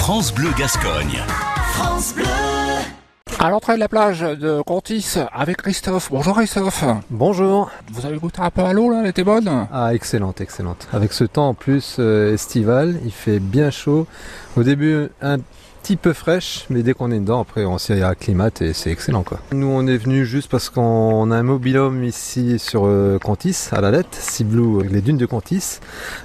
France Bleu Gascogne. France Bleu. À l'entrée de la plage de Contis avec Christophe. Bonjour Christophe. Bonjour. Vous avez goûté un peu à l'eau là, elle était bonne? Ah, excellente, excellente. Avec ce temps en plus euh, estival, il fait bien chaud. Au début, un petit peu fraîche, mais dès qu'on est dedans, après on s'y acclimate et c'est excellent quoi. Nous on est venu juste parce qu'on a un mobilhome ici sur euh, Contis, à la lettre, Ciblou, les dunes de Contis.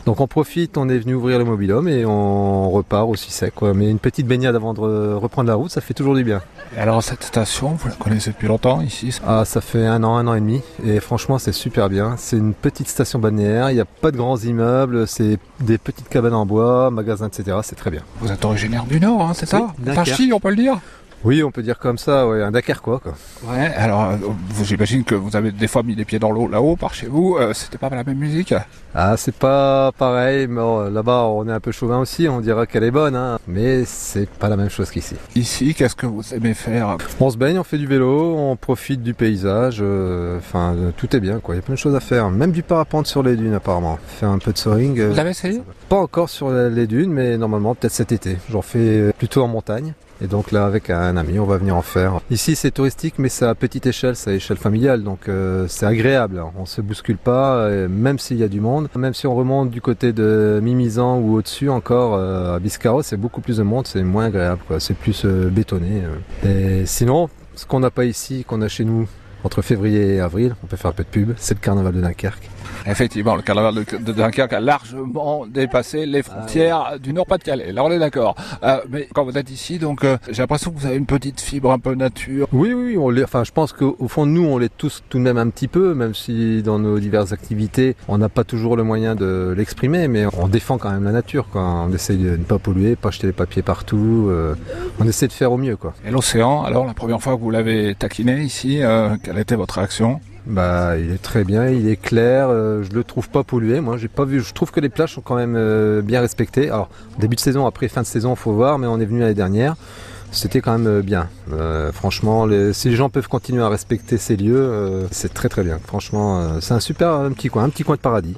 Donc on profite, on est venu ouvrir le mobilhome et on repart aussi sec quoi. Mais une petite baignade avant de re- reprendre la route, ça fait toujours du bien. Et alors cette station, vous la connaissez depuis longtemps ici Ah, ça fait un an, un an et demi, et franchement, c'est super bien. C'est une petite station balnéaire, il n'y a pas de grands immeubles, c'est des petites cabanes en bois, magasins, etc. C'est très bien. Vous êtes originaire du Nord, hein, c'est ça. Tachy, on peut le dire Oui, on peut dire comme ça, ouais, un Dakar quoi. quoi. Ouais, alors euh, j'imagine que vous avez des fois mis les pieds dans l'eau là-haut par chez vous. euh, C'était pas la même musique? Ah, c'est pas pareil, mais là-bas, on est un peu chauvin aussi, on dira qu'elle est bonne, hein, mais c'est pas la même chose qu'ici. Ici, qu'est-ce que vous aimez faire? On se baigne, on fait du vélo, on profite du paysage, euh, enfin, euh, tout est bien, quoi. Il y a plein de choses à faire, même du parapente sur les dunes apparemment. Faire un peu de soaring. euh, Vous l'avez essayé? Pas encore sur les dunes, mais normalement peut-être cet été. J'en fais plutôt en montagne. Et donc là, avec un ami, on va venir en faire. Ici, c'est touristique, mais c'est à petite échelle, c'est à échelle familiale, donc euh, c'est agréable. On se bouscule pas, euh, même s'il y a du monde. Même si on remonte du côté de Mimizan ou au-dessus encore, euh, à Biscarro, c'est beaucoup plus de monde, c'est moins agréable. C'est plus bétonné. Et sinon, ce qu'on n'a pas ici, qu'on a chez nous, entre février et avril, on peut faire un peu de pub, c'est le carnaval de Dunkerque. Effectivement, le carnaval de, de Dunkerque a largement dépassé les frontières du Nord-Pas-de-Calais. Là, on est d'accord. Euh, mais quand vous êtes ici, donc, euh, j'ai l'impression que vous avez une petite fibre un peu nature. Oui, oui, on. Enfin, je pense qu'au au fond nous, on l'est tous tout de même un petit peu, même si dans nos diverses activités, on n'a pas toujours le moyen de l'exprimer, mais on défend quand même la nature. Quoi. On essaye de ne pas polluer, pas jeter les papiers partout. euh, on essaie de faire au mieux, quoi. Et l'océan, alors, la première fois que vous l'avez taquiné ici, quelle était votre réaction? Bah, il est très bien, il est clair. euh, je le trouve pas pollué. Moi, j'ai pas vu. Je trouve que les plages sont quand même euh, bien respectées. Alors, début de saison, après fin de saison, faut voir, mais on est venu l'année dernière. C'était quand même euh, bien. Euh, franchement, si les gens peuvent continuer à respecter ces lieux, c'est très très bien. Franchement, c'est un super petit coin, un petit coin de paradis.